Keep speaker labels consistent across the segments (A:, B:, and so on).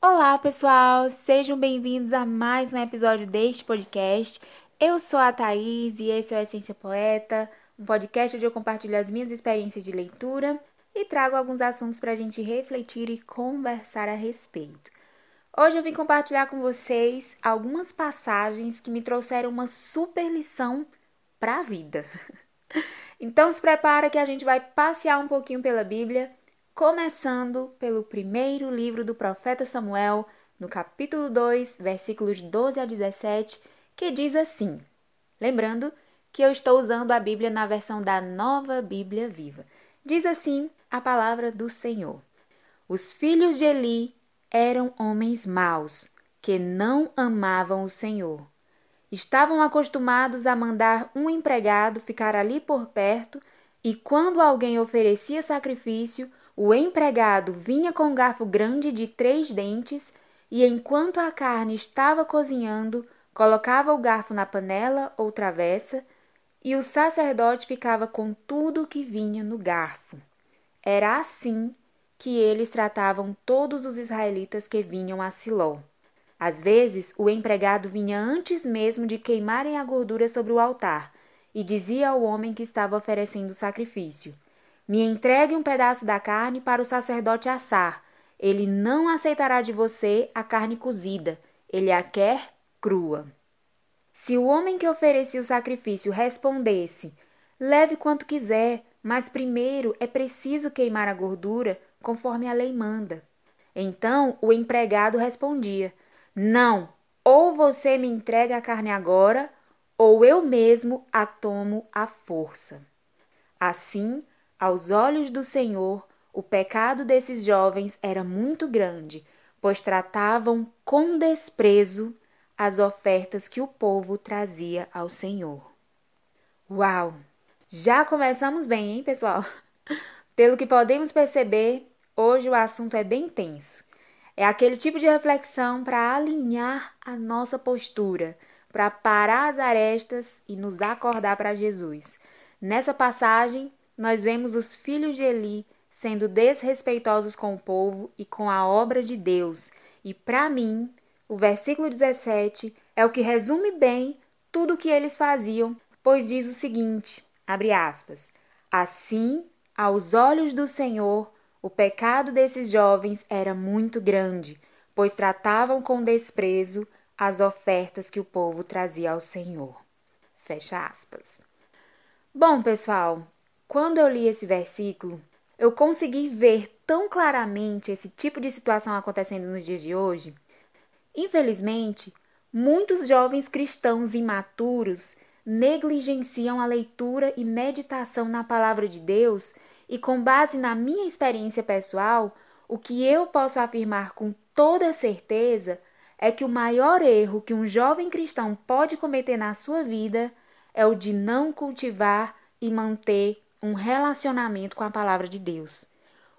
A: Olá, pessoal! Sejam bem-vindos a mais um episódio deste podcast. Eu sou a Thaís e esse é o Essência Poeta, um podcast onde eu compartilho as minhas experiências de leitura e trago alguns assuntos para a gente refletir e conversar a respeito. Hoje eu vim compartilhar com vocês algumas passagens que me trouxeram uma super lição para a vida. Então se prepara que a gente vai passear um pouquinho pela Bíblia começando pelo primeiro livro do profeta Samuel, no capítulo 2, versículos 12 a 17, que diz assim: Lembrando que eu estou usando a Bíblia na versão da Nova Bíblia Viva. Diz assim a palavra do Senhor: Os filhos de Eli eram homens maus, que não amavam o Senhor. Estavam acostumados a mandar um empregado ficar ali por perto, e quando alguém oferecia sacrifício, o empregado vinha com um garfo grande de três dentes e, enquanto a carne estava cozinhando, colocava o garfo na panela ou travessa e o sacerdote ficava com tudo que vinha no garfo. Era assim que eles tratavam todos os israelitas que vinham a Siló. Às vezes, o empregado vinha antes mesmo de queimarem a gordura sobre o altar e dizia ao homem que estava oferecendo o sacrifício: me entregue um pedaço da carne para o sacerdote assar. Ele não aceitará de você a carne cozida, ele a quer crua. Se o homem que oferecia o sacrifício respondesse: Leve quanto quiser, mas primeiro é preciso queimar a gordura, conforme a lei manda. Então o empregado respondia: Não, ou você me entrega a carne agora, ou eu mesmo a tomo à força. Assim, aos olhos do Senhor, o pecado desses jovens era muito grande, pois tratavam com desprezo as ofertas que o povo trazia ao Senhor. Uau! Já começamos bem, hein, pessoal? Pelo que podemos perceber, hoje o assunto é bem tenso. É aquele tipo de reflexão para alinhar a nossa postura, para parar as arestas e nos acordar para Jesus. Nessa passagem, nós vemos os filhos de Eli sendo desrespeitosos com o povo e com a obra de Deus. E para mim, o versículo 17 é o que resume bem tudo o que eles faziam, pois diz o seguinte: abre aspas. Assim, aos olhos do Senhor, o pecado desses jovens era muito grande, pois tratavam com desprezo as ofertas que o povo trazia ao Senhor. Fecha aspas. Bom, pessoal, quando eu li esse versículo, eu consegui ver tão claramente esse tipo de situação acontecendo nos dias de hoje. Infelizmente, muitos jovens cristãos imaturos negligenciam a leitura e meditação na palavra de Deus, e com base na minha experiência pessoal, o que eu posso afirmar com toda certeza é que o maior erro que um jovem cristão pode cometer na sua vida é o de não cultivar e manter um relacionamento com a palavra de Deus.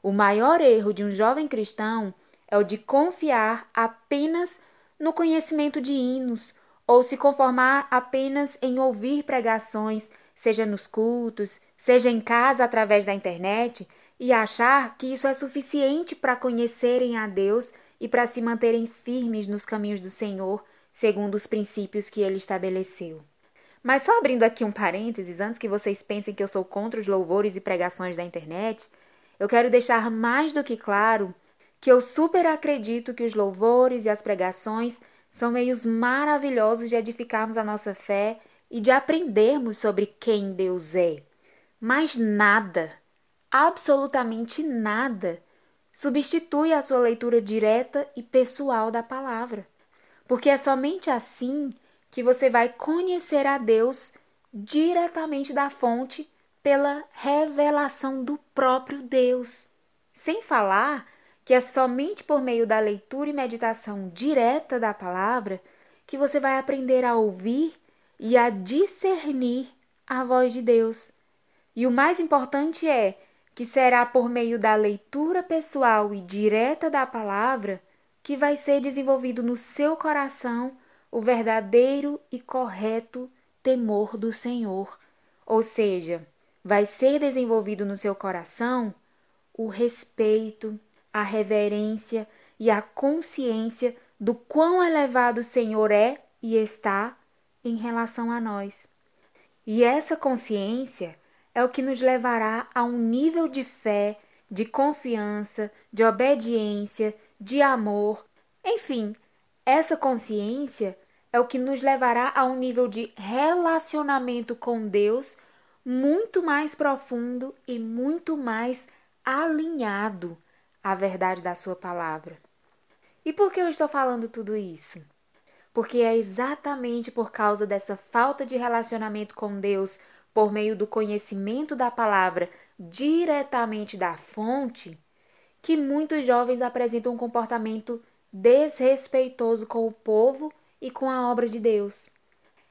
A: O maior erro de um jovem cristão é o de confiar apenas no conhecimento de hinos ou se conformar apenas em ouvir pregações, seja nos cultos, seja em casa através da internet, e achar que isso é suficiente para conhecerem a Deus e para se manterem firmes nos caminhos do Senhor, segundo os princípios que ele estabeleceu. Mas só abrindo aqui um parênteses, antes que vocês pensem que eu sou contra os louvores e pregações da internet, eu quero deixar mais do que claro que eu super acredito que os louvores e as pregações são meios maravilhosos de edificarmos a nossa fé e de aprendermos sobre quem Deus é. Mas nada, absolutamente nada, substitui a sua leitura direta e pessoal da palavra. Porque é somente assim que você vai conhecer a Deus diretamente da fonte pela revelação do próprio Deus. Sem falar que é somente por meio da leitura e meditação direta da palavra que você vai aprender a ouvir e a discernir a voz de Deus. E o mais importante é que será por meio da leitura pessoal e direta da palavra que vai ser desenvolvido no seu coração o verdadeiro e correto temor do Senhor. Ou seja, vai ser desenvolvido no seu coração o respeito, a reverência e a consciência do quão elevado o Senhor é e está em relação a nós. E essa consciência é o que nos levará a um nível de fé, de confiança, de obediência, de amor, enfim, essa consciência é o que nos levará a um nível de relacionamento com Deus muito mais profundo e muito mais alinhado à verdade da Sua palavra. E por que eu estou falando tudo isso? Porque é exatamente por causa dessa falta de relacionamento com Deus por meio do conhecimento da palavra diretamente da fonte que muitos jovens apresentam um comportamento desrespeitoso com o povo e com a obra de Deus.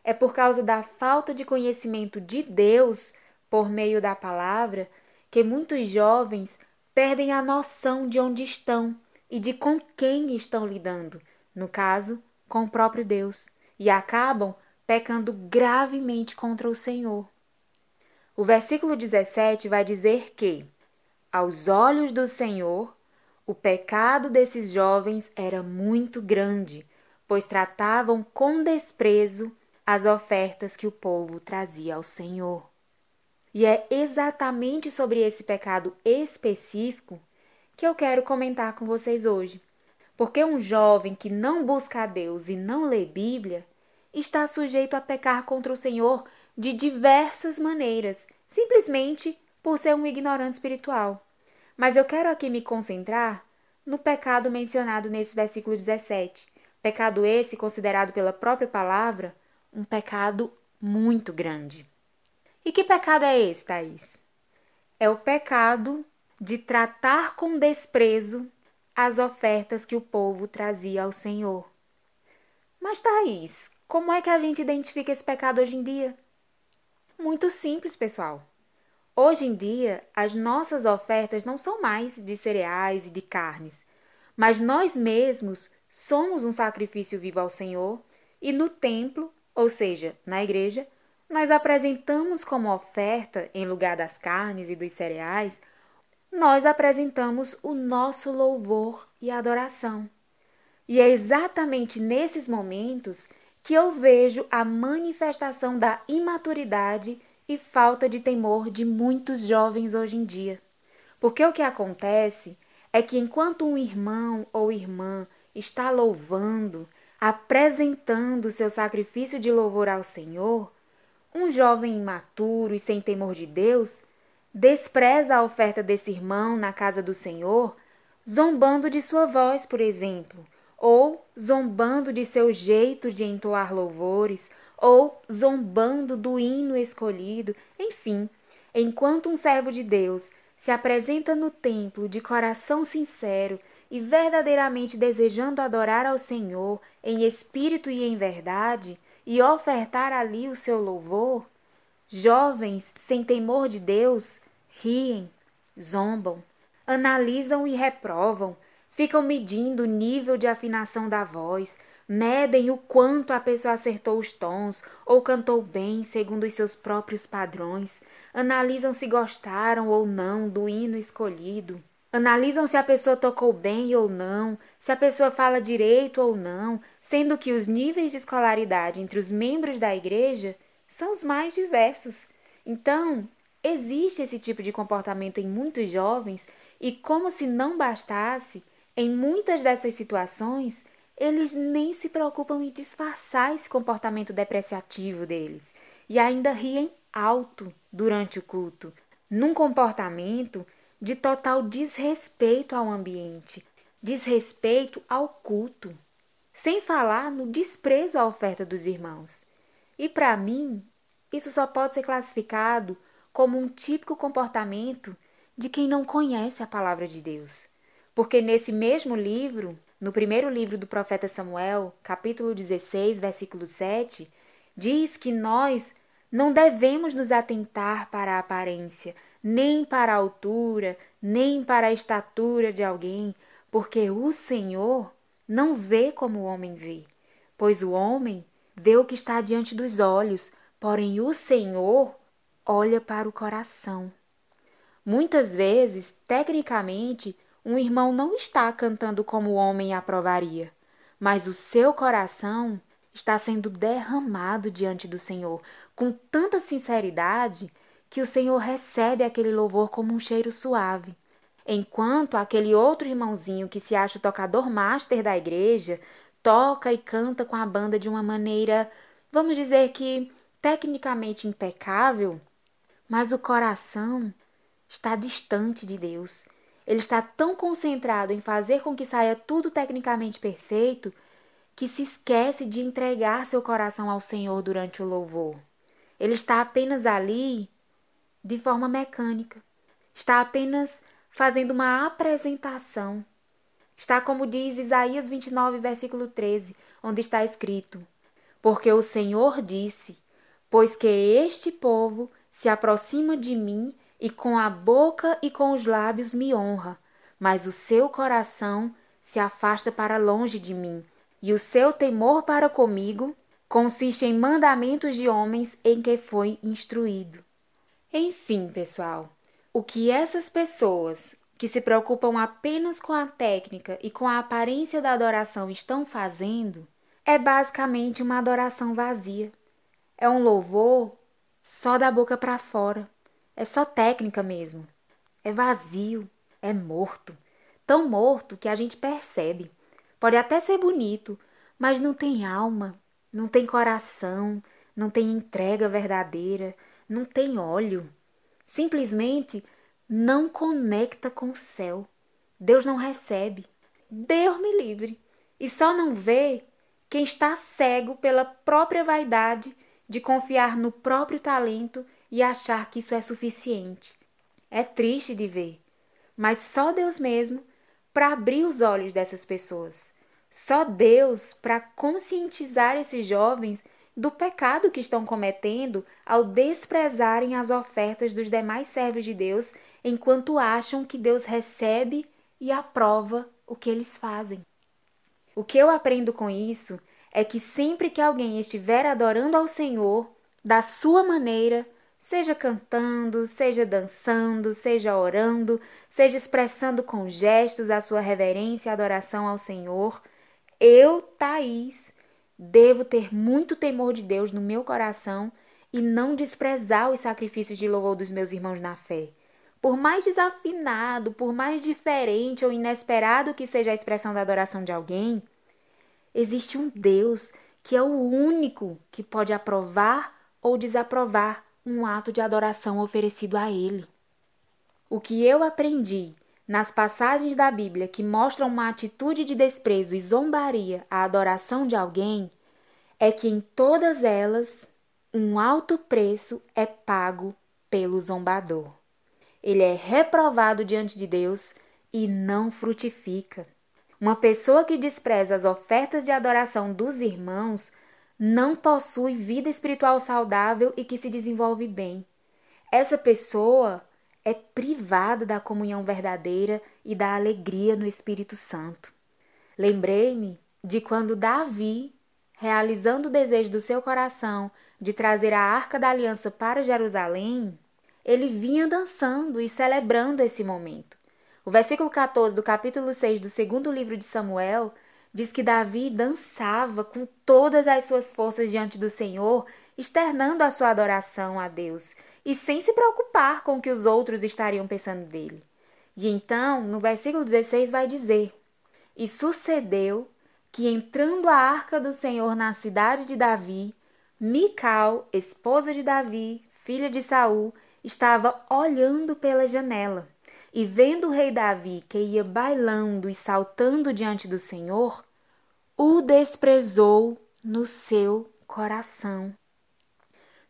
A: É por causa da falta de conhecimento de Deus por meio da palavra que muitos jovens perdem a noção de onde estão e de com quem estão lidando, no caso, com o próprio Deus, e acabam pecando gravemente contra o Senhor. O versículo 17 vai dizer que, aos olhos do Senhor, o pecado desses jovens era muito grande, pois tratavam com desprezo as ofertas que o povo trazia ao Senhor. E é exatamente sobre esse pecado específico que eu quero comentar com vocês hoje. Porque um jovem que não busca a Deus e não lê Bíblia está sujeito a pecar contra o Senhor de diversas maneiras, simplesmente por ser um ignorante espiritual. Mas eu quero aqui me concentrar no pecado mencionado nesse versículo 17. Pecado esse considerado pela própria palavra um pecado muito grande. E que pecado é esse, Thaís? É o pecado de tratar com desprezo as ofertas que o povo trazia ao Senhor. Mas, Thaís, como é que a gente identifica esse pecado hoje em dia? Muito simples, pessoal. Hoje em dia, as nossas ofertas não são mais de cereais e de carnes, mas nós mesmos somos um sacrifício vivo ao Senhor e no templo, ou seja, na igreja, nós apresentamos como oferta, em lugar das carnes e dos cereais, nós apresentamos o nosso louvor e adoração. E é exatamente nesses momentos que eu vejo a manifestação da imaturidade e falta de temor de muitos jovens hoje em dia. Porque o que acontece é que enquanto um irmão ou irmã está louvando, apresentando seu sacrifício de louvor ao Senhor, um jovem imaturo e sem temor de Deus despreza a oferta desse irmão na casa do Senhor, zombando de sua voz, por exemplo, ou zombando de seu jeito de entoar louvores, ou zombando do hino escolhido, enfim, enquanto um servo de Deus se apresenta no templo de coração sincero e verdadeiramente desejando adorar ao Senhor em espírito e em verdade, e ofertar ali o seu louvor, jovens sem temor de Deus riem, zombam, analisam e reprovam, ficam medindo o nível de afinação da voz, medem o quanto a pessoa acertou os tons ou cantou bem segundo os seus próprios padrões, analisam se gostaram ou não do hino escolhido, analisam se a pessoa tocou bem ou não, se a pessoa fala direito ou não, sendo que os níveis de escolaridade entre os membros da igreja são os mais diversos. Então, existe esse tipo de comportamento em muitos jovens e, como se não bastasse, em muitas dessas situações eles nem se preocupam em disfarçar esse comportamento depreciativo deles e ainda riem alto durante o culto, num comportamento de total desrespeito ao ambiente, desrespeito ao culto, sem falar no desprezo à oferta dos irmãos. E para mim, isso só pode ser classificado como um típico comportamento de quem não conhece a palavra de Deus. Porque nesse mesmo livro, no primeiro livro do profeta Samuel, capítulo 16, versículo 7, diz que nós não devemos nos atentar para a aparência, nem para a altura, nem para a estatura de alguém, porque o Senhor não vê como o homem vê. pois o homem vê o que está diante dos olhos, porém o Senhor olha para o coração. Muitas vezes, tecnicamente, um irmão não está cantando como o homem aprovaria, mas o seu coração está sendo derramado diante do Senhor com tanta sinceridade que o Senhor recebe aquele louvor como um cheiro suave. Enquanto aquele outro irmãozinho que se acha o tocador master da igreja toca e canta com a banda de uma maneira, vamos dizer que tecnicamente impecável, mas o coração está distante de Deus. Ele está tão concentrado em fazer com que saia tudo tecnicamente perfeito que se esquece de entregar seu coração ao Senhor durante o louvor. Ele está apenas ali de forma mecânica. Está apenas fazendo uma apresentação. Está como diz Isaías 29, versículo 13, onde está escrito: Porque o Senhor disse: Pois que este povo se aproxima de mim e com a boca e com os lábios me honra, mas o seu coração se afasta para longe de mim, e o seu temor para comigo consiste em mandamentos de homens em que foi instruído. Enfim, pessoal, o que essas pessoas que se preocupam apenas com a técnica e com a aparência da adoração estão fazendo é basicamente uma adoração vazia. É um louvor só da boca para fora. É só técnica mesmo. É vazio, é morto. Tão morto que a gente percebe. Pode até ser bonito, mas não tem alma, não tem coração, não tem entrega verdadeira, não tem óleo. Simplesmente não conecta com o céu. Deus não recebe. Deus me livre. E só não vê quem está cego pela própria vaidade de confiar no próprio talento e achar que isso é suficiente. É triste de ver, mas só Deus mesmo para abrir os olhos dessas pessoas. Só Deus para conscientizar esses jovens do pecado que estão cometendo ao desprezarem as ofertas dos demais servos de Deus enquanto acham que Deus recebe e aprova o que eles fazem. O que eu aprendo com isso é que sempre que alguém estiver adorando ao Senhor, da sua maneira, seja cantando, seja dançando, seja orando, seja expressando com gestos a sua reverência e adoração ao Senhor, eu, Thaís, Devo ter muito temor de Deus no meu coração e não desprezar os sacrifícios de louvor dos meus irmãos na fé. Por mais desafinado, por mais diferente ou inesperado que seja a expressão da adoração de alguém, existe um Deus que é o único que pode aprovar ou desaprovar um ato de adoração oferecido a Ele. O que eu aprendi nas passagens da Bíblia que mostram uma atitude de desprezo e zombaria à adoração de alguém, é que em todas elas um alto preço é pago pelo zombador. Ele é reprovado diante de Deus e não frutifica. Uma pessoa que despreza as ofertas de adoração dos irmãos não possui vida espiritual saudável e que se desenvolve bem. Essa pessoa é privada da comunhão verdadeira e da alegria no Espírito Santo. Lembrei-me de quando Davi, realizando o desejo do seu coração de trazer a arca da aliança para Jerusalém, ele vinha dançando e celebrando esse momento. O versículo 14 do capítulo 6 do segundo livro de Samuel diz que Davi dançava com todas as suas forças diante do Senhor, externando a sua adoração a Deus e sem se preocupar com o que os outros estariam pensando dele. E então, no versículo 16, vai dizer: E sucedeu que, entrando a arca do Senhor na cidade de Davi, Mical, esposa de Davi, filha de Saul, estava olhando pela janela. E vendo o rei Davi que ia bailando e saltando diante do Senhor, o desprezou no seu coração.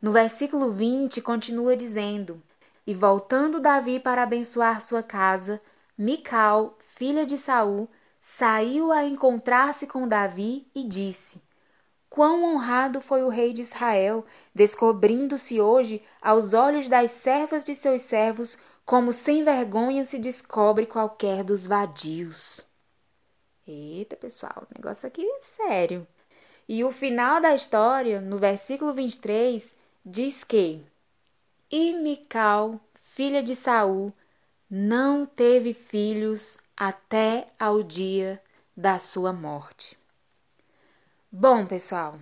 A: No versículo 20 continua dizendo: E voltando Davi para abençoar sua casa, Mical, filha de Saul, saiu a encontrar-se com Davi e disse: Quão honrado foi o rei de Israel, descobrindo-se hoje aos olhos das servas de seus servos, como sem vergonha se descobre qualquer dos vadios. Eita, pessoal, o negócio aqui é sério. E o final da história, no versículo 23, diz que E Mical, filha de Saul, não teve filhos até ao dia da sua morte. Bom, pessoal,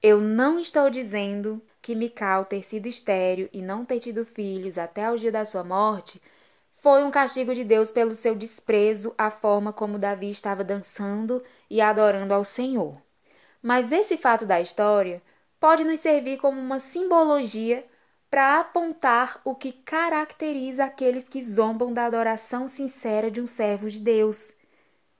A: eu não estou dizendo que Mical ter sido estéril e não ter tido filhos até o dia da sua morte foi um castigo de Deus pelo seu desprezo à forma como Davi estava dançando e adorando ao Senhor. Mas esse fato da história pode nos servir como uma simbologia para apontar o que caracteriza aqueles que zombam da adoração sincera de um servo de Deus.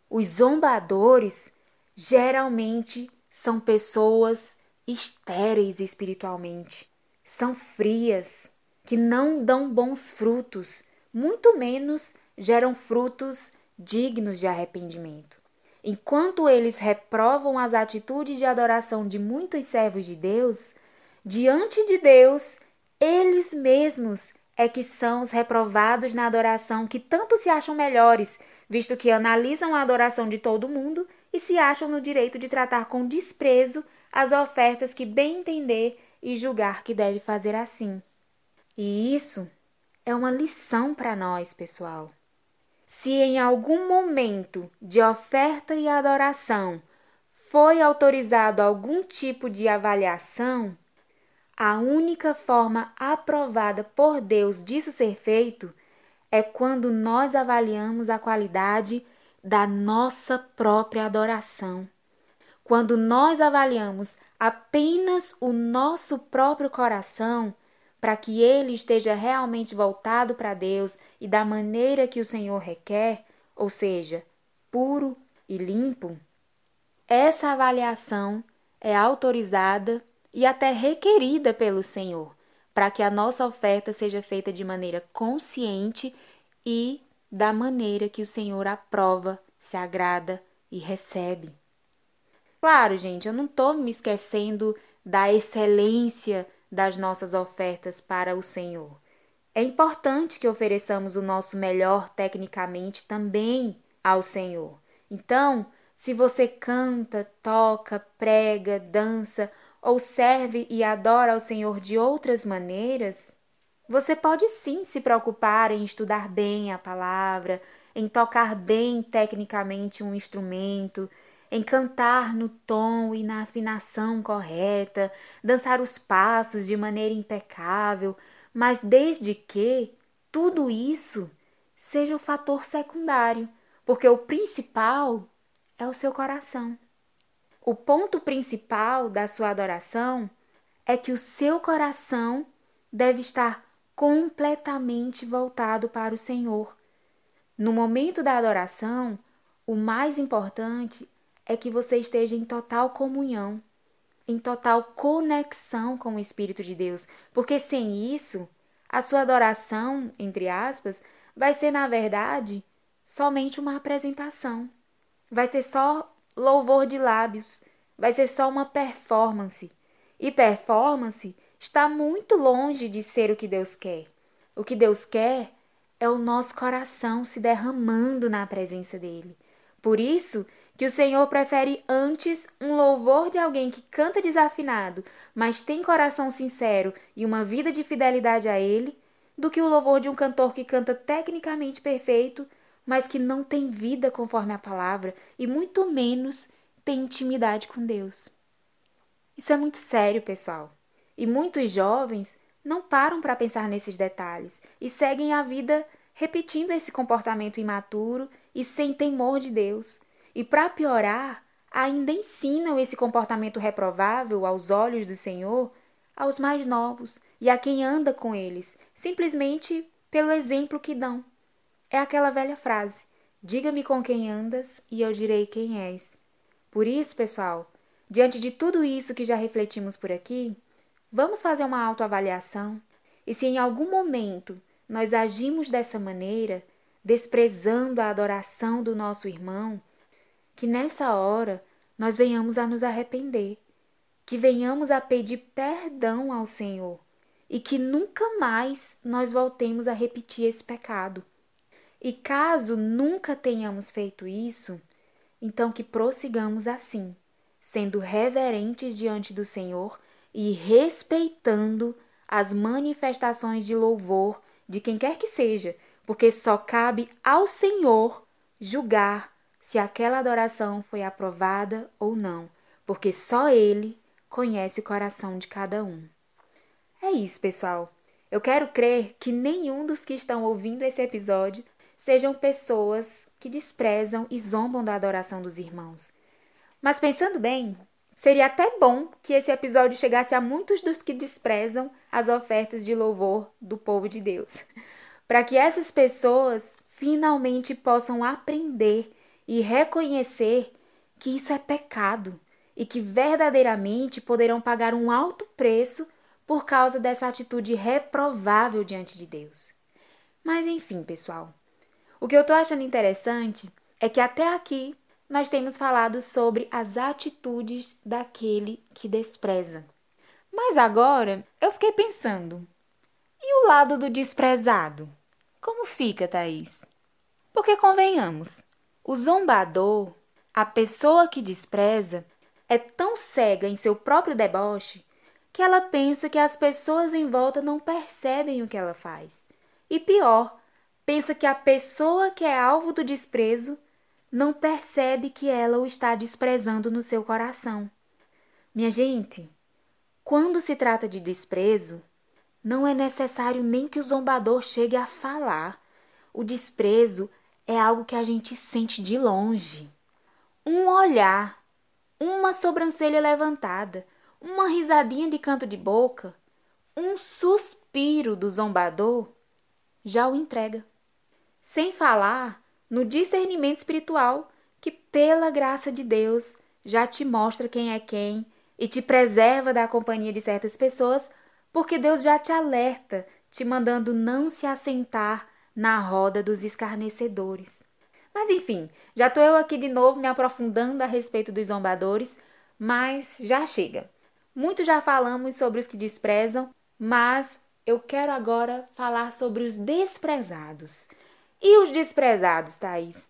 A: Os zombadores geralmente são pessoas estéreis espiritualmente, são frias, que não dão bons frutos muito menos geram frutos dignos de arrependimento. Enquanto eles reprovam as atitudes de adoração de muitos servos de Deus, diante de Deus, eles mesmos é que são os reprovados na adoração que tanto se acham melhores, visto que analisam a adoração de todo mundo e se acham no direito de tratar com desprezo as ofertas que bem entender e julgar que deve fazer assim. E isso é uma lição para nós, pessoal. Se em algum momento de oferta e adoração foi autorizado algum tipo de avaliação, a única forma aprovada por Deus disso ser feito é quando nós avaliamos a qualidade da nossa própria adoração. Quando nós avaliamos apenas o nosso próprio coração, para que ele esteja realmente voltado para Deus e da maneira que o Senhor requer, ou seja, puro e limpo, essa avaliação é autorizada e até requerida pelo Senhor, para que a nossa oferta seja feita de maneira consciente e da maneira que o Senhor aprova, se agrada e recebe. Claro, gente, eu não estou me esquecendo da excelência das nossas ofertas para o Senhor. É importante que ofereçamos o nosso melhor tecnicamente também ao Senhor. Então, se você canta, toca, prega, dança ou serve e adora ao Senhor de outras maneiras, você pode sim se preocupar em estudar bem a palavra, em tocar bem tecnicamente um instrumento, em cantar no tom e na afinação correta, dançar os passos de maneira impecável, mas desde que tudo isso seja o fator secundário, porque o principal é o seu coração. O ponto principal da sua adoração é que o seu coração deve estar completamente voltado para o Senhor. No momento da adoração, o mais importante é que você esteja em total comunhão, em total conexão com o Espírito de Deus, porque sem isso, a sua adoração, entre aspas, vai ser, na verdade, somente uma apresentação. Vai ser só louvor de lábios, vai ser só uma performance. E performance está muito longe de ser o que Deus quer. O que Deus quer é o nosso coração se derramando na presença dele. Por isso que o Senhor prefere antes um louvor de alguém que canta desafinado, mas tem coração sincero e uma vida de fidelidade a Ele, do que o louvor de um cantor que canta tecnicamente perfeito, mas que não tem vida conforme a palavra e muito menos tem intimidade com Deus. Isso é muito sério, pessoal. E muitos jovens não param para pensar nesses detalhes e seguem a vida repetindo esse comportamento imaturo e sem temor de Deus. E para piorar, ainda ensinam esse comportamento reprovável aos olhos do Senhor aos mais novos e a quem anda com eles, simplesmente pelo exemplo que dão. É aquela velha frase: diga-me com quem andas e eu direi quem és. Por isso, pessoal, diante de tudo isso que já refletimos por aqui, vamos fazer uma autoavaliação e se em algum momento nós agimos dessa maneira, desprezando a adoração do nosso irmão, que nessa hora nós venhamos a nos arrepender, que venhamos a pedir perdão ao Senhor e que nunca mais nós voltemos a repetir esse pecado. E caso nunca tenhamos feito isso, então que prossigamos assim, sendo reverentes diante do Senhor e respeitando as manifestações de louvor de quem quer que seja, porque só cabe ao Senhor julgar se aquela adoração foi aprovada ou não, porque só Ele conhece o coração de cada um. É isso, pessoal. Eu quero crer que nenhum dos que estão ouvindo esse episódio sejam pessoas que desprezam e zombam da adoração dos irmãos. Mas pensando bem, seria até bom que esse episódio chegasse a muitos dos que desprezam as ofertas de louvor do povo de Deus, para que essas pessoas finalmente possam aprender e reconhecer que isso é pecado e que verdadeiramente poderão pagar um alto preço por causa dessa atitude reprovável diante de Deus. Mas enfim, pessoal, o que eu tô achando interessante é que até aqui nós temos falado sobre as atitudes daquele que despreza. Mas agora eu fiquei pensando: e o lado do desprezado? Como fica, Thaís? Porque convenhamos, o zombador, a pessoa que despreza, é tão cega em seu próprio deboche que ela pensa que as pessoas em volta não percebem o que ela faz. E pior, pensa que a pessoa que é alvo do desprezo não percebe que ela o está desprezando no seu coração. Minha gente, quando se trata de desprezo, não é necessário nem que o zombador chegue a falar. O desprezo é algo que a gente sente de longe. Um olhar, uma sobrancelha levantada, uma risadinha de canto de boca, um suspiro do zombador já o entrega. Sem falar no discernimento espiritual que, pela graça de Deus, já te mostra quem é quem e te preserva da companhia de certas pessoas, porque Deus já te alerta, te mandando não se assentar na roda dos escarnecedores. Mas enfim, já estou eu aqui de novo me aprofundando a respeito dos zombadores, mas já chega. Muito já falamos sobre os que desprezam, mas eu quero agora falar sobre os desprezados. E os desprezados, Thaís?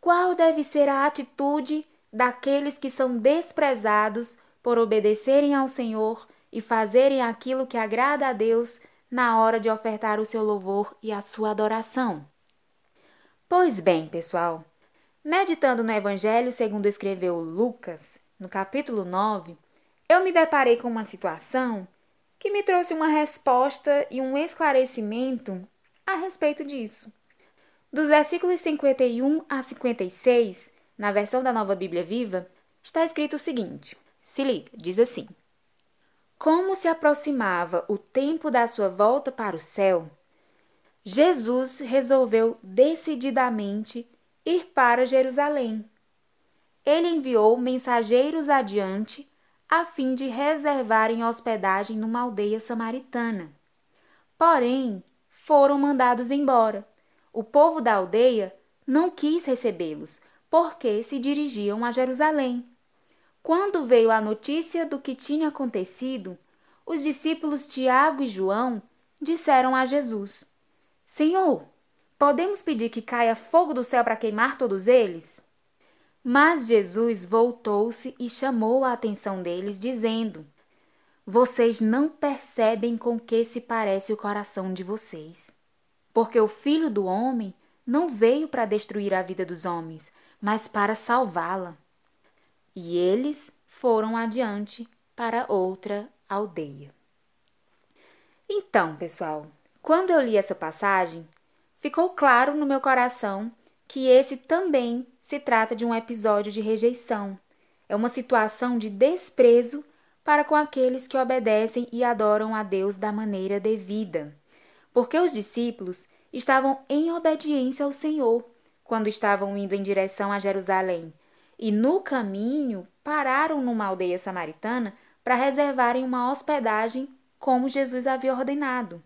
A: Qual deve ser a atitude daqueles que são desprezados por obedecerem ao Senhor e fazerem aquilo que agrada a Deus na hora de ofertar o seu louvor e a sua adoração? Pois bem, pessoal, meditando no Evangelho segundo escreveu Lucas, no capítulo 9, eu me deparei com uma situação que me trouxe uma resposta e um esclarecimento a respeito disso. Dos versículos 51 a 56, na versão da Nova Bíblia Viva, está escrito o seguinte: se liga, diz assim: Como se aproximava o tempo da sua volta para o céu, Jesus resolveu decididamente ir para Jerusalém. Ele enviou mensageiros adiante a fim de reservarem hospedagem numa aldeia samaritana. Porém, foram mandados embora. O povo da aldeia não quis recebê-los, porque se dirigiam a Jerusalém. Quando veio a notícia do que tinha acontecido, os discípulos Tiago e João disseram a Jesus: Senhor, podemos pedir que caia fogo do céu para queimar todos eles? Mas Jesus voltou-se e chamou a atenção deles, dizendo: Vocês não percebem com que se parece o coração de vocês. Porque o filho do homem não veio para destruir a vida dos homens, mas para salvá-la. E eles foram adiante para outra aldeia. Então, pessoal, quando eu li essa passagem, ficou claro no meu coração que esse também se trata de um episódio de rejeição. É uma situação de desprezo para com aqueles que obedecem e adoram a Deus da maneira devida. Porque os discípulos estavam em obediência ao Senhor quando estavam indo em direção a Jerusalém e no caminho pararam numa aldeia samaritana para reservarem uma hospedagem como Jesus havia ordenado.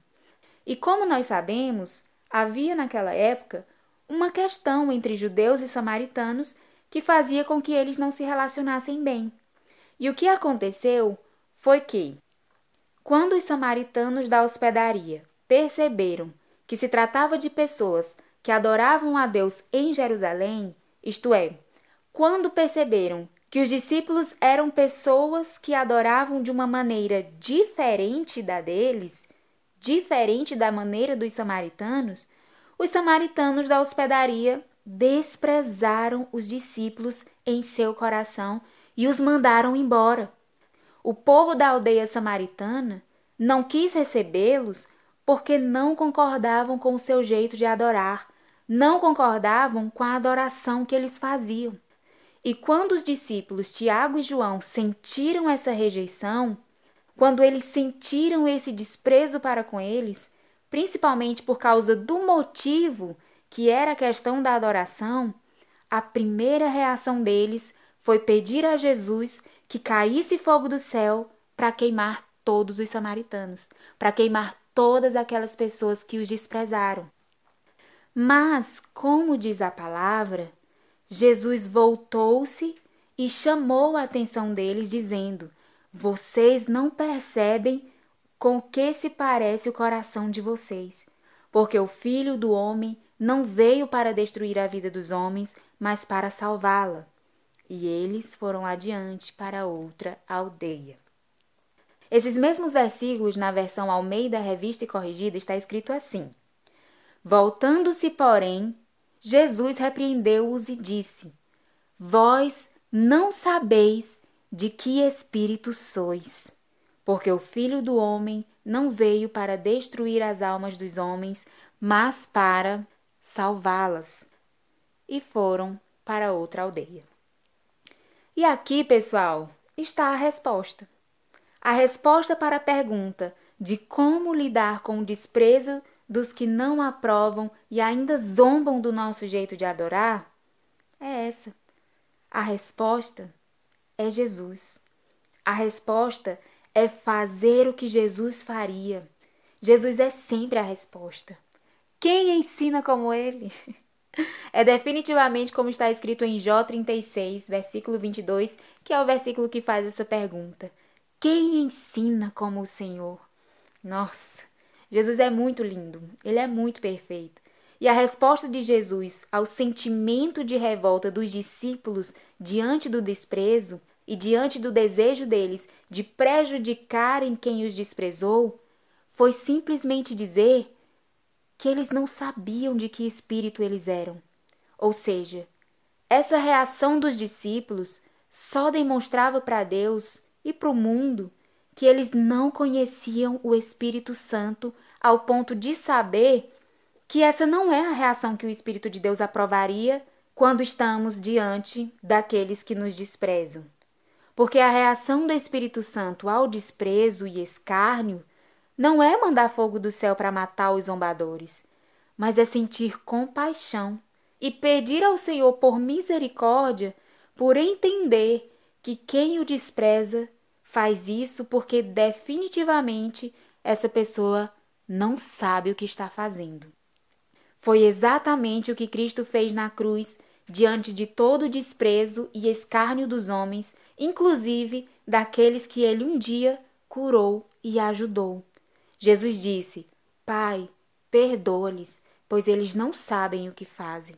A: E como nós sabemos, havia naquela época uma questão entre judeus e samaritanos que fazia com que eles não se relacionassem bem. E o que aconteceu foi que, quando os samaritanos da hospedaria perceberam que se tratava de pessoas que adoravam a Deus em Jerusalém, isto é, quando perceberam que os discípulos eram pessoas que adoravam de uma maneira diferente da deles, diferente da maneira dos samaritanos, os samaritanos da hospedaria desprezaram os discípulos em seu coração e os mandaram embora. O povo da aldeia samaritana não quis recebê-los porque não concordavam com o seu jeito de adorar, não concordavam com a adoração que eles faziam. E quando os discípulos Tiago e João sentiram essa rejeição, quando eles sentiram esse desprezo para com eles, principalmente por causa do motivo que era a questão da adoração, a primeira reação deles foi pedir a Jesus que caísse fogo do céu para queimar todos os samaritanos, para queimar todas aquelas pessoas que os desprezaram. Mas, como diz a palavra, Jesus voltou-se e chamou a atenção deles, dizendo: Vocês não percebem com que se parece o coração de vocês, porque o Filho do Homem não veio para destruir a vida dos homens, mas para salvá-la. E eles foram adiante para outra aldeia. Esses mesmos versículos, na versão Almeida Revista e Corrigida, está escrito assim: Voltando-se, porém, Jesus repreendeu-os e disse: Vós não sabeis de que espírito sois, porque o Filho do Homem não veio para destruir as almas dos homens, mas para salvá-las. E foram para outra aldeia. E aqui, pessoal, está a resposta. A resposta para a pergunta de como lidar com o desprezo dos que não aprovam e ainda zombam do nosso jeito de adorar é essa. A resposta é Jesus. A resposta é fazer o que Jesus faria. Jesus é sempre a resposta. Quem ensina como ele? É definitivamente como está escrito em Jó 36, versículo 22, que é o versículo que faz essa pergunta. Quem ensina como o Senhor? Nossa, Jesus é muito lindo, ele é muito perfeito. E a resposta de Jesus ao sentimento de revolta dos discípulos diante do desprezo e diante do desejo deles de prejudicarem quem os desprezou foi simplesmente dizer que eles não sabiam de que espírito eles eram. Ou seja, essa reação dos discípulos só demonstrava para Deus e para o mundo que eles não conheciam o Espírito Santo ao ponto de saber que essa não é a reação que o Espírito de Deus aprovaria quando estamos diante daqueles que nos desprezam. Porque a reação do Espírito Santo ao desprezo e escárnio não é mandar fogo do céu para matar os zombadores, mas é sentir compaixão e pedir ao Senhor por misericórdia por entender que quem o despreza faz isso porque definitivamente essa pessoa não sabe o que está fazendo. Foi exatamente o que Cristo fez na cruz diante de todo o desprezo e escárnio dos homens, inclusive daqueles que ele um dia curou e ajudou. Jesus disse: Pai, perdoa-lhes, pois eles não sabem o que fazem.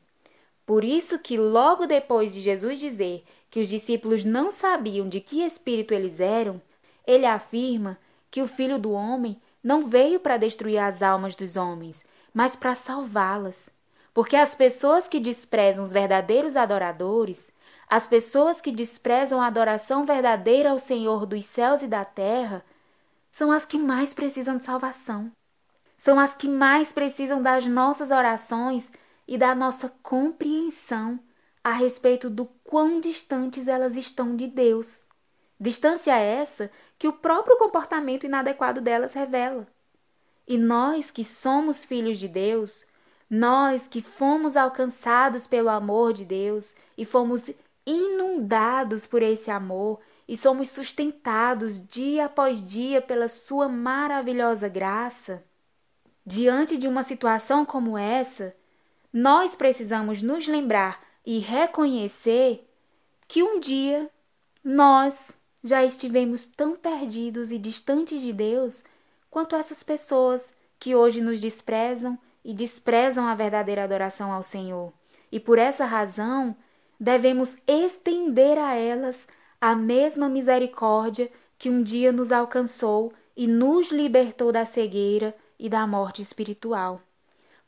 A: Por isso que logo depois de Jesus dizer que os discípulos não sabiam de que espírito eles eram, ele afirma que o Filho do homem não veio para destruir as almas dos homens, mas para salvá-las. Porque as pessoas que desprezam os verdadeiros adoradores, as pessoas que desprezam a adoração verdadeira ao Senhor dos céus e da terra, são as que mais precisam de salvação. São as que mais precisam das nossas orações e da nossa compreensão a respeito do quão distantes elas estão de Deus. Distância essa que o próprio comportamento inadequado delas revela. E nós que somos filhos de Deus, nós que fomos alcançados pelo amor de Deus e fomos inundados por esse amor e somos sustentados dia após dia pela Sua maravilhosa graça, diante de uma situação como essa, nós precisamos nos lembrar e reconhecer que um dia nós já estivemos tão perdidos e distantes de Deus quanto essas pessoas que hoje nos desprezam e desprezam a verdadeira adoração ao Senhor. E por essa razão, devemos estender a elas a mesma misericórdia que um dia nos alcançou e nos libertou da cegueira e da morte espiritual.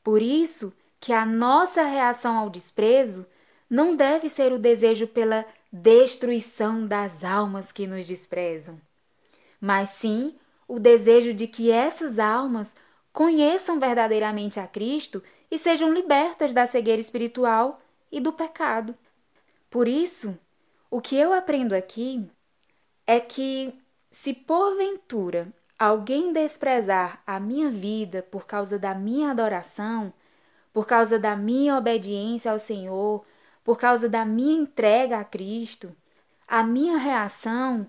A: Por isso que a nossa reação ao desprezo não deve ser o desejo pela destruição das almas que nos desprezam, mas sim o desejo de que essas almas conheçam verdadeiramente a Cristo e sejam libertas da cegueira espiritual e do pecado. Por isso, o que eu aprendo aqui é que, se porventura alguém desprezar a minha vida por causa da minha adoração, por causa da minha obediência ao Senhor, por causa da minha entrega a Cristo, a minha reação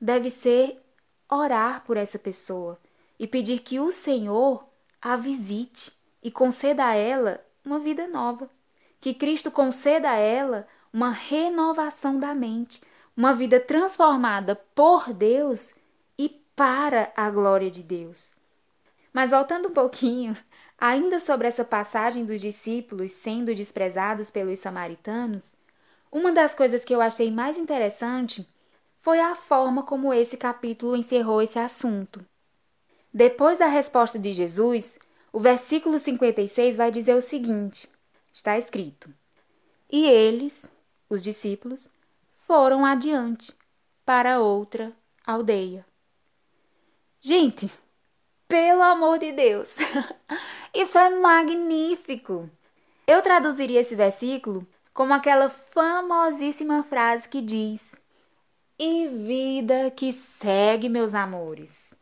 A: deve ser orar por essa pessoa e pedir que o Senhor a visite e conceda a ela uma vida nova. Que Cristo conceda a ela uma renovação da mente, uma vida transformada por Deus e para a glória de Deus. Mas voltando um pouquinho, ainda sobre essa passagem dos discípulos sendo desprezados pelos samaritanos, uma das coisas que eu achei mais interessante foi a forma como esse capítulo encerrou esse assunto. Depois da resposta de Jesus, o versículo 56 vai dizer o seguinte: está escrito: E eles, os discípulos, foram adiante para outra aldeia. Gente, pelo amor de Deus, isso é magnífico! Eu traduziria esse versículo como aquela famosíssima frase que diz: E vida que segue, meus amores.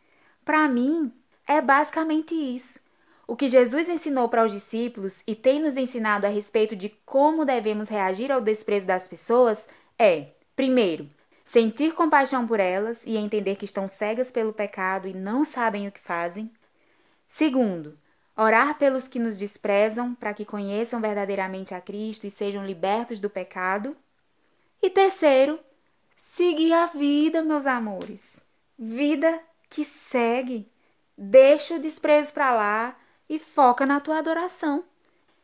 A: Para mim, é basicamente isso. O que Jesus ensinou para os discípulos e tem nos ensinado a respeito de como devemos reagir ao desprezo das pessoas é, primeiro, sentir compaixão por elas e entender que estão cegas pelo pecado e não sabem o que fazem. Segundo, orar pelos que nos desprezam para que conheçam verdadeiramente a Cristo e sejam libertos do pecado. E terceiro, seguir a vida, meus amores. Vida que segue. Deixa o desprezo para lá e foca na tua adoração.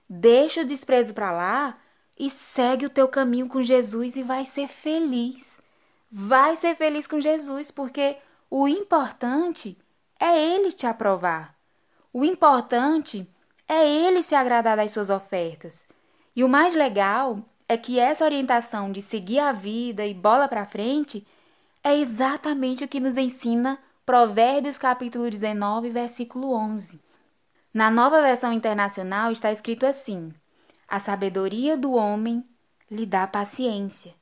A: Deixa o desprezo para lá e segue o teu caminho com Jesus e vai ser feliz. Vai ser feliz com Jesus, porque o importante é ele te aprovar. O importante é ele se agradar das suas ofertas. E o mais legal é que essa orientação de seguir a vida e bola para frente é exatamente o que nos ensina Provérbios capítulo 19, versículo 11. Na nova versão internacional está escrito assim: A sabedoria do homem lhe dá paciência,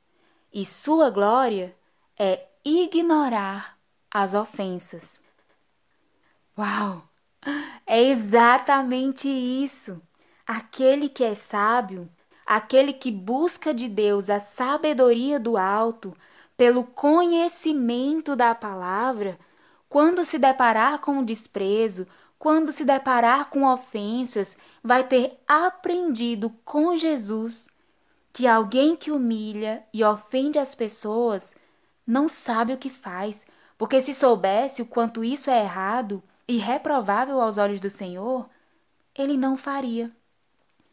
A: e sua glória é ignorar as ofensas. Uau! É exatamente isso. Aquele que é sábio, aquele que busca de Deus a sabedoria do alto, pelo conhecimento da palavra, quando se deparar com desprezo, quando se deparar com ofensas, vai ter aprendido com Jesus que alguém que humilha e ofende as pessoas não sabe o que faz, porque se soubesse o quanto isso é errado e reprovável aos olhos do Senhor, ele não faria.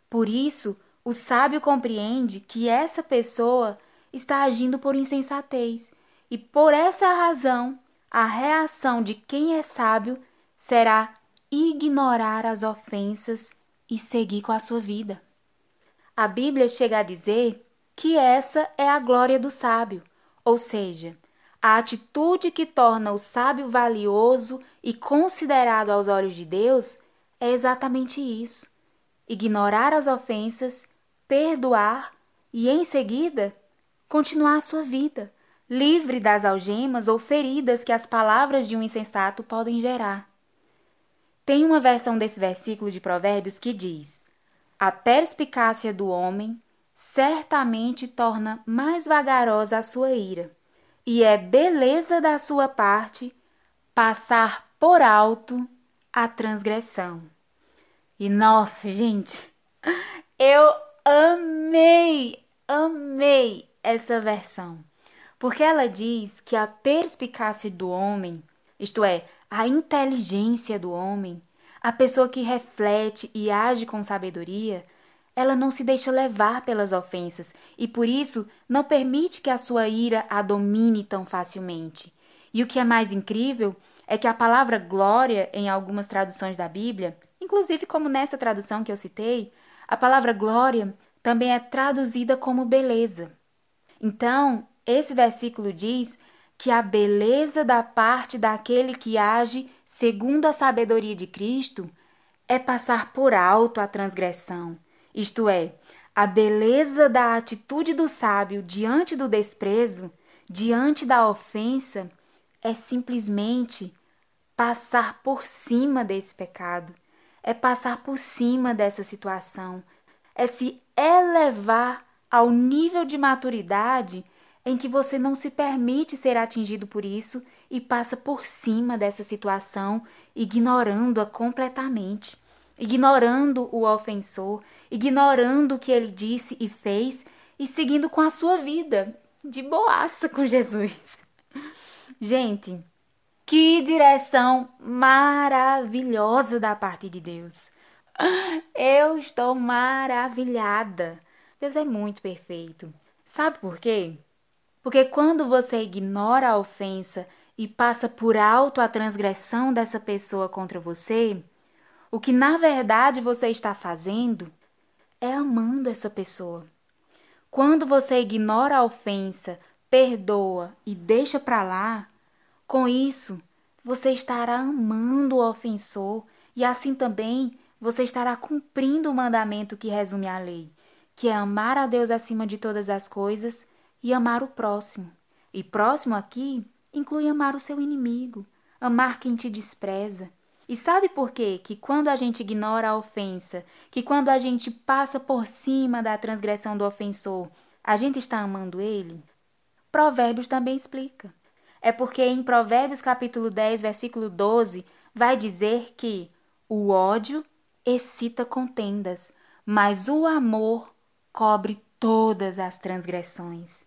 A: Por isso, o sábio compreende que essa pessoa está agindo por insensatez e por essa razão a reação de quem é sábio será ignorar as ofensas e seguir com a sua vida. A Bíblia chega a dizer que essa é a glória do sábio, ou seja, a atitude que torna o sábio valioso e considerado aos olhos de Deus é exatamente isso: ignorar as ofensas, perdoar e, em seguida, continuar a sua vida, livre das algemas ou feridas que as palavras de um insensato podem gerar. Tem uma versão desse versículo de Provérbios que diz: A perspicácia do homem certamente torna mais vagarosa a sua ira, e é beleza da sua parte passar por alto a transgressão. E nossa, gente, eu amei, amei essa versão, porque ela diz que a perspicácia do homem, isto é, a inteligência do homem, a pessoa que reflete e age com sabedoria, ela não se deixa levar pelas ofensas e por isso não permite que a sua ira a domine tão facilmente. E o que é mais incrível é que a palavra glória, em algumas traduções da Bíblia, inclusive como nessa tradução que eu citei, a palavra glória também é traduzida como beleza. Então, esse versículo diz que a beleza da parte daquele que age segundo a sabedoria de Cristo é passar por alto a transgressão, isto é, a beleza da atitude do sábio diante do desprezo, diante da ofensa, é simplesmente passar por cima desse pecado, é passar por cima dessa situação, é se elevar ao nível de maturidade em que você não se permite ser atingido por isso e passa por cima dessa situação, ignorando-a completamente, ignorando o ofensor, ignorando o que ele disse e fez e seguindo com a sua vida de boaça com Jesus. Gente, que direção maravilhosa da parte de Deus. Eu estou maravilhada. Deus é muito perfeito. Sabe por quê? Porque quando você ignora a ofensa e passa por alto a transgressão dessa pessoa contra você, o que na verdade você está fazendo é amando essa pessoa. Quando você ignora a ofensa, perdoa e deixa para lá, com isso você estará amando o ofensor e assim também você estará cumprindo o mandamento que resume a lei, que é amar a Deus acima de todas as coisas e amar o próximo. E próximo aqui inclui amar o seu inimigo, amar quem te despreza. E sabe por quê? Que quando a gente ignora a ofensa, que quando a gente passa por cima da transgressão do ofensor, a gente está amando ele? Provérbios também explica. É porque em Provérbios capítulo 10, versículo 12, vai dizer que o ódio excita contendas, mas o amor cobre todas as transgressões.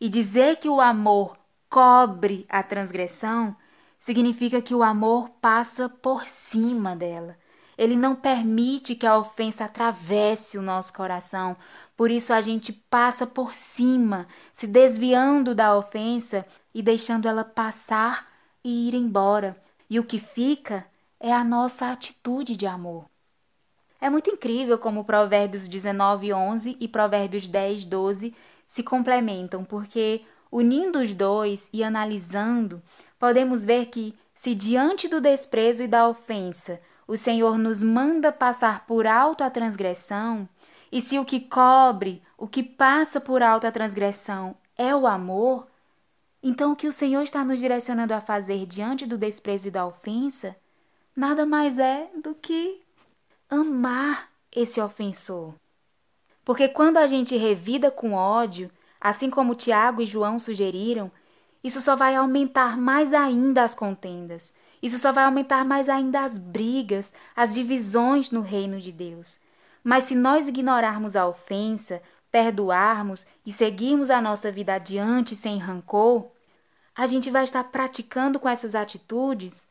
A: E dizer que o amor cobre a transgressão significa que o amor passa por cima dela. Ele não permite que a ofensa atravesse o nosso coração. Por isso a gente passa por cima, se desviando da ofensa e deixando ela passar e ir embora. E o que fica é a nossa atitude de amor. É muito incrível como Provérbios 19, 11 e Provérbios 10, 12 se complementam, porque unindo os dois e analisando, podemos ver que, se diante do desprezo e da ofensa o Senhor nos manda passar por alto a transgressão, e se o que cobre, o que passa por alto a transgressão é o amor, então o que o Senhor está nos direcionando a fazer diante do desprezo e da ofensa nada mais é do que amar esse ofensor. Porque quando a gente revida com ódio, assim como Tiago e João sugeriram, isso só vai aumentar mais ainda as contendas. Isso só vai aumentar mais ainda as brigas, as divisões no reino de Deus. Mas se nós ignorarmos a ofensa, perdoarmos e seguirmos a nossa vida adiante sem rancor, a gente vai estar praticando com essas atitudes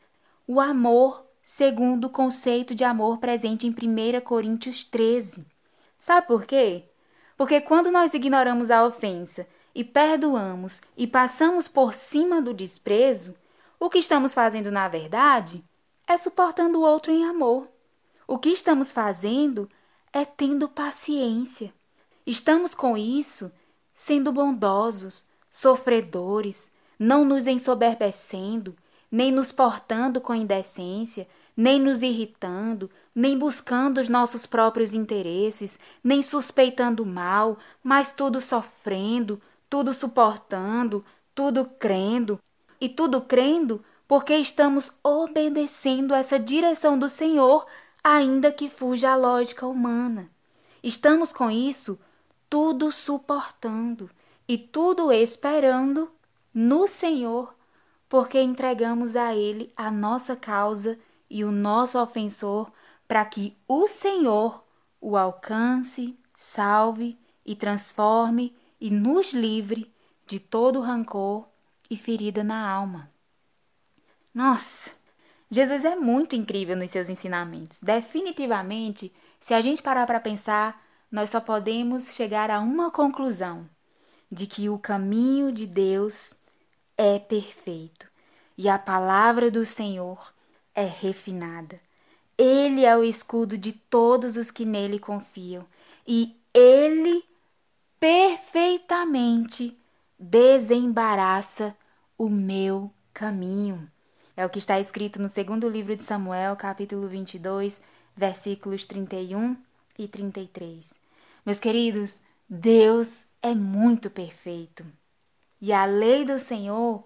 A: o amor segundo o conceito de amor presente em 1 Coríntios 13. Sabe por quê? Porque quando nós ignoramos a ofensa e perdoamos e passamos por cima do desprezo, o que estamos fazendo na verdade é suportando o outro em amor. O que estamos fazendo é tendo paciência. Estamos com isso sendo bondosos, sofredores, não nos ensoberbecendo, nem nos portando com indecência, nem nos irritando, nem buscando os nossos próprios interesses, nem suspeitando mal, mas tudo sofrendo, tudo suportando, tudo crendo, e tudo crendo porque estamos obedecendo essa direção do Senhor, ainda que fuja a lógica humana. Estamos com isso tudo suportando e tudo esperando no Senhor, porque entregamos a Ele a nossa causa e o nosso ofensor, para que o Senhor o alcance, salve e transforme e nos livre de todo rancor e ferida na alma. Nossa, Jesus é muito incrível nos seus ensinamentos. Definitivamente, se a gente parar para pensar, nós só podemos chegar a uma conclusão: de que o caminho de Deus é perfeito e a palavra do Senhor é refinada. Ele é o escudo de todos os que nele confiam e ele perfeitamente desembaraça o meu caminho. É o que está escrito no segundo livro de Samuel, capítulo 22, versículos 31 e 33. Meus queridos, Deus é muito perfeito. E a lei do Senhor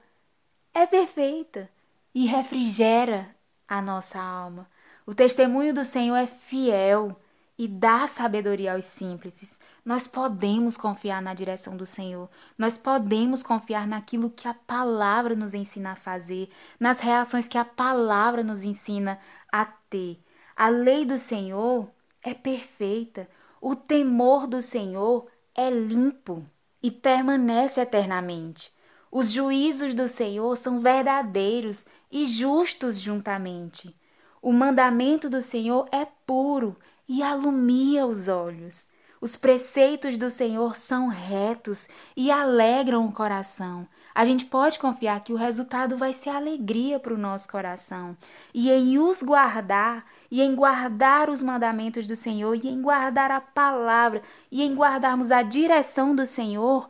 A: é perfeita e refrigera a nossa alma. O testemunho do Senhor é fiel e dá sabedoria aos simples. Nós podemos confiar na direção do Senhor. Nós podemos confiar naquilo que a palavra nos ensina a fazer, nas reações que a palavra nos ensina a ter. A lei do Senhor é perfeita. O temor do Senhor é limpo e permanece eternamente. Os juízos do Senhor são verdadeiros e justos juntamente. O mandamento do Senhor é puro e alumia os olhos. Os preceitos do Senhor são retos e alegram o coração. A gente pode confiar que o resultado vai ser alegria para o nosso coração. E em os guardar, e em guardar os mandamentos do Senhor, e em guardar a palavra, e em guardarmos a direção do Senhor,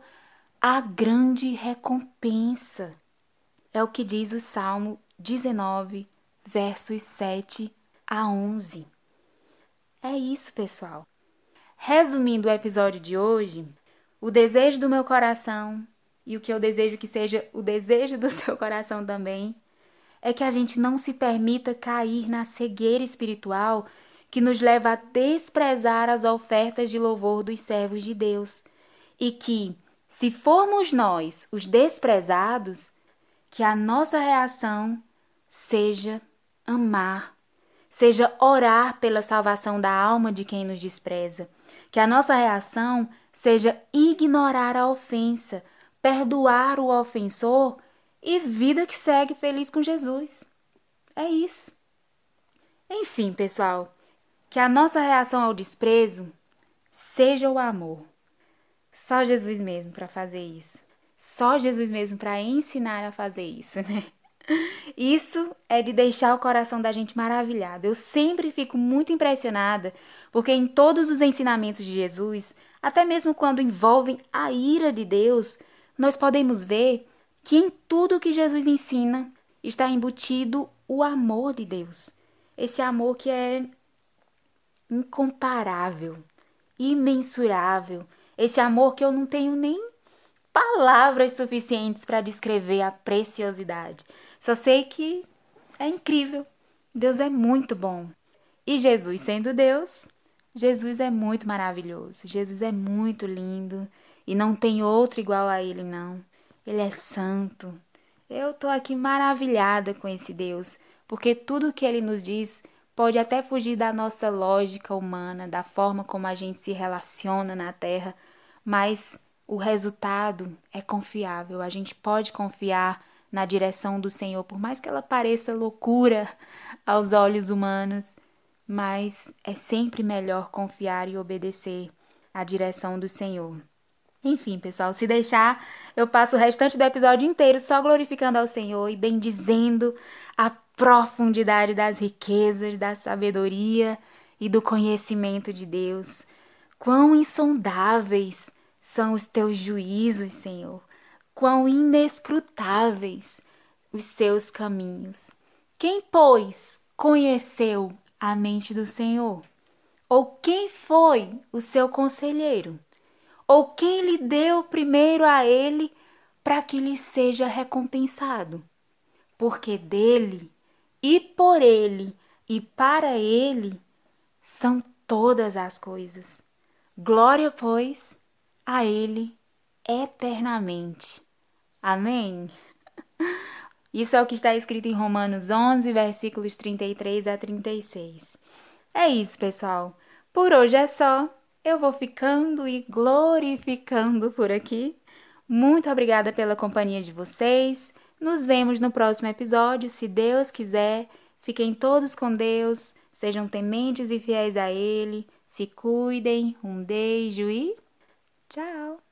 A: a grande recompensa. É o que diz o Salmo 19, versos 7 a 11. É isso, pessoal. Resumindo o episódio de hoje, o desejo do meu coração e o que eu desejo que seja o desejo do seu coração também é que a gente não se permita cair na cegueira espiritual que nos leva a desprezar as ofertas de louvor dos servos de Deus e que, se formos nós os desprezados, que a nossa reação seja amar, seja orar pela salvação da alma de quem nos despreza, que a nossa reação seja ignorar a ofensa, perdoar o ofensor e vida que segue feliz com Jesus. É isso. Enfim, pessoal, que a nossa reação ao desprezo seja o amor. Só Jesus mesmo para fazer isso. Só Jesus mesmo para ensinar a fazer isso, né? Isso é de deixar o coração da gente maravilhado. Eu sempre fico muito impressionada, porque em todos os ensinamentos de Jesus, até mesmo quando envolvem a ira de Deus, nós podemos ver que em tudo que Jesus ensina está embutido o amor de Deus. Esse amor que é incomparável, imensurável, esse amor que eu não tenho nem palavras suficientes para descrever a preciosidade. Só sei que é incrível. Deus é muito bom. E Jesus, sendo Deus, Jesus é muito maravilhoso. Jesus é muito lindo e não tem outro igual a ele não. Ele é santo. Eu tô aqui maravilhada com esse Deus, porque tudo que ele nos diz pode até fugir da nossa lógica humana, da forma como a gente se relaciona na terra, mas o resultado é confiável. A gente pode confiar na direção do Senhor, por mais que ela pareça loucura aos olhos humanos, mas é sempre melhor confiar e obedecer à direção do Senhor. Enfim, pessoal, se deixar, eu passo o restante do episódio inteiro só glorificando ao Senhor e bendizendo a profundidade das riquezas, da sabedoria e do conhecimento de Deus. Quão insondáveis são os teus juízos, Senhor. Quão inescrutáveis os seus caminhos. Quem, pois, conheceu a mente do Senhor? Ou quem foi o seu conselheiro? Ou quem lhe deu primeiro a ele para que lhe seja recompensado? Porque dele e por ele e para ele são todas as coisas. Glória, pois, a Ele eternamente. Amém? Isso é o que está escrito em Romanos 11, versículos 33 a 36. É isso, pessoal. Por hoje é só. Eu vou ficando e glorificando por aqui. Muito obrigada pela companhia de vocês. Nos vemos no próximo episódio, se Deus quiser. Fiquem todos com Deus, sejam tementes e fiéis a Ele, Se cuidem, um beijo e tchau!